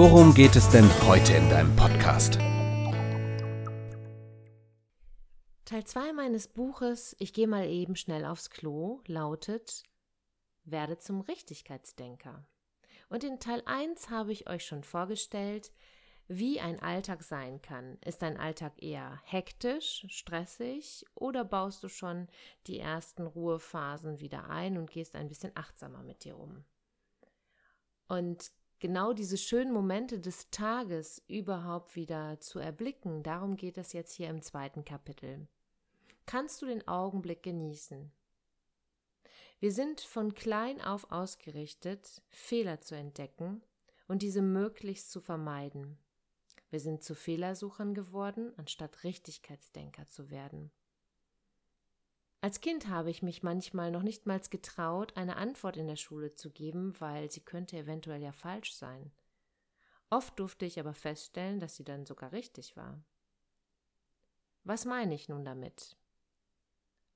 worum geht es denn heute in deinem Podcast? Teil 2 meines Buches Ich gehe mal eben schnell aufs Klo lautet Werde zum Richtigkeitsdenker. Und in Teil 1 habe ich euch schon vorgestellt, wie ein Alltag sein kann. Ist dein Alltag eher hektisch, stressig oder baust du schon die ersten Ruhephasen wieder ein und gehst ein bisschen achtsamer mit dir um? Und genau diese schönen Momente des Tages überhaupt wieder zu erblicken, darum geht es jetzt hier im zweiten Kapitel. Kannst du den Augenblick genießen? Wir sind von klein auf ausgerichtet, Fehler zu entdecken und diese möglichst zu vermeiden. Wir sind zu Fehlersuchern geworden, anstatt Richtigkeitsdenker zu werden. Als Kind habe ich mich manchmal noch nicht mal getraut, eine Antwort in der Schule zu geben, weil sie könnte eventuell ja falsch sein. Oft durfte ich aber feststellen, dass sie dann sogar richtig war. Was meine ich nun damit?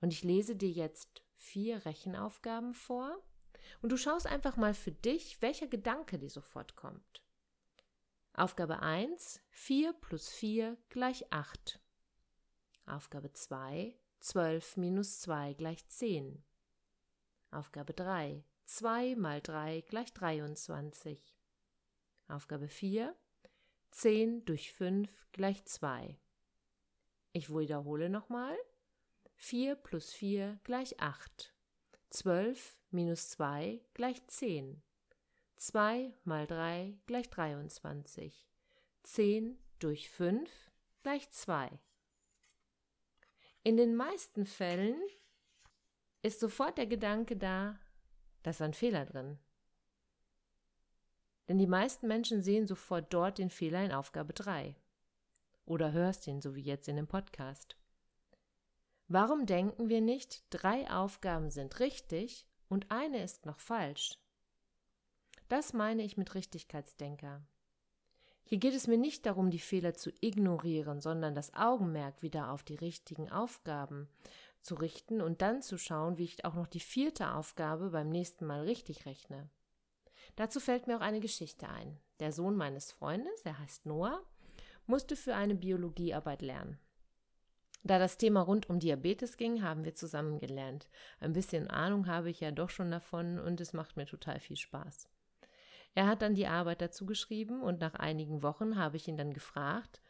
Und ich lese dir jetzt vier Rechenaufgaben vor und du schaust einfach mal für dich, welcher Gedanke dir sofort kommt. Aufgabe 1, 4 plus 4 gleich 8. Aufgabe 2, 12 minus 2 gleich 10. Aufgabe 3, 2 mal 3 gleich 23. Aufgabe 4, 10 durch 5 gleich 2. Ich wiederhole nochmal. 4 plus 4 gleich 8. 12 minus 2 gleich 10. 2 mal 3 gleich 23. 10 durch 5 gleich 2. In den meisten Fällen ist sofort der Gedanke da, da ist ein Fehler drin. Denn die meisten Menschen sehen sofort dort den Fehler in Aufgabe 3. Oder hörst ihn, so wie jetzt in dem Podcast. Warum denken wir nicht, drei Aufgaben sind richtig und eine ist noch falsch? Das meine ich mit Richtigkeitsdenker. Hier geht es mir nicht darum, die Fehler zu ignorieren, sondern das Augenmerk wieder auf die richtigen Aufgaben zu richten und dann zu schauen, wie ich auch noch die vierte Aufgabe beim nächsten Mal richtig rechne. Dazu fällt mir auch eine Geschichte ein. Der Sohn meines Freundes, er heißt Noah, musste für eine Biologiearbeit lernen. Da das Thema rund um Diabetes ging, haben wir zusammen gelernt. Ein bisschen Ahnung habe ich ja doch schon davon und es macht mir total viel Spaß. Er hat dann die Arbeit dazu geschrieben und nach einigen Wochen habe ich ihn dann gefragt,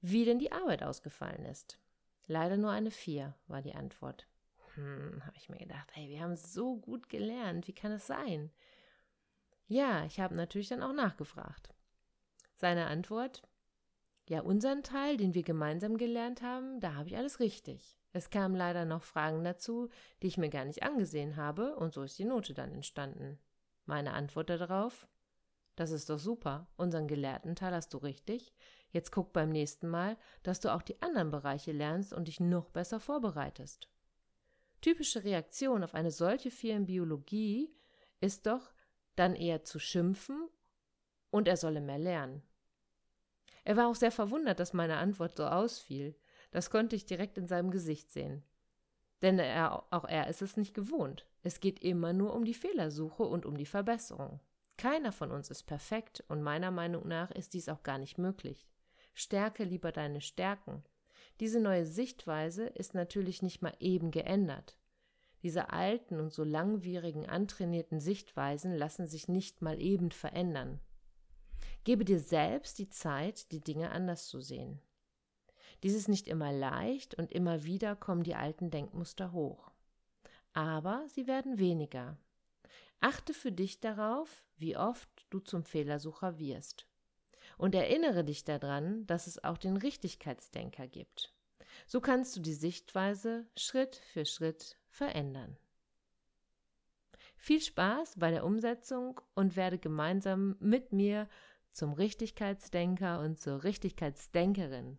wie denn die Arbeit ausgefallen ist. Leider nur eine Vier, war die Antwort. Hm, habe ich mir gedacht, hey, wir haben so gut gelernt, wie kann es sein? Ja, ich habe natürlich dann auch nachgefragt. Seine Antwort, ja, unseren Teil, den wir gemeinsam gelernt haben, da habe ich alles richtig. Es kamen leider noch Fragen dazu, die ich mir gar nicht angesehen habe, und so ist die Note dann entstanden. Meine Antwort darauf, das ist doch super. Unseren gelehrten Teil hast du richtig. Jetzt guck beim nächsten Mal, dass du auch die anderen Bereiche lernst und dich noch besser vorbereitest. Typische Reaktion auf eine solche Vier in Biologie ist doch, dann eher zu schimpfen und er solle mehr lernen. Er war auch sehr verwundert, dass meine Antwort so ausfiel. Das konnte ich direkt in seinem Gesicht sehen. Denn er, auch er ist es nicht gewohnt. Es geht immer nur um die Fehlersuche und um die Verbesserung. Keiner von uns ist perfekt und meiner Meinung nach ist dies auch gar nicht möglich. Stärke lieber deine Stärken. Diese neue Sichtweise ist natürlich nicht mal eben geändert. Diese alten und so langwierigen antrainierten Sichtweisen lassen sich nicht mal eben verändern. Gebe dir selbst die Zeit, die Dinge anders zu sehen. Dies ist nicht immer leicht und immer wieder kommen die alten Denkmuster hoch. Aber sie werden weniger. Achte für dich darauf, wie oft du zum Fehlersucher wirst. Und erinnere dich daran, dass es auch den Richtigkeitsdenker gibt. So kannst du die Sichtweise Schritt für Schritt verändern. Viel Spaß bei der Umsetzung und werde gemeinsam mit mir zum Richtigkeitsdenker und zur Richtigkeitsdenkerin.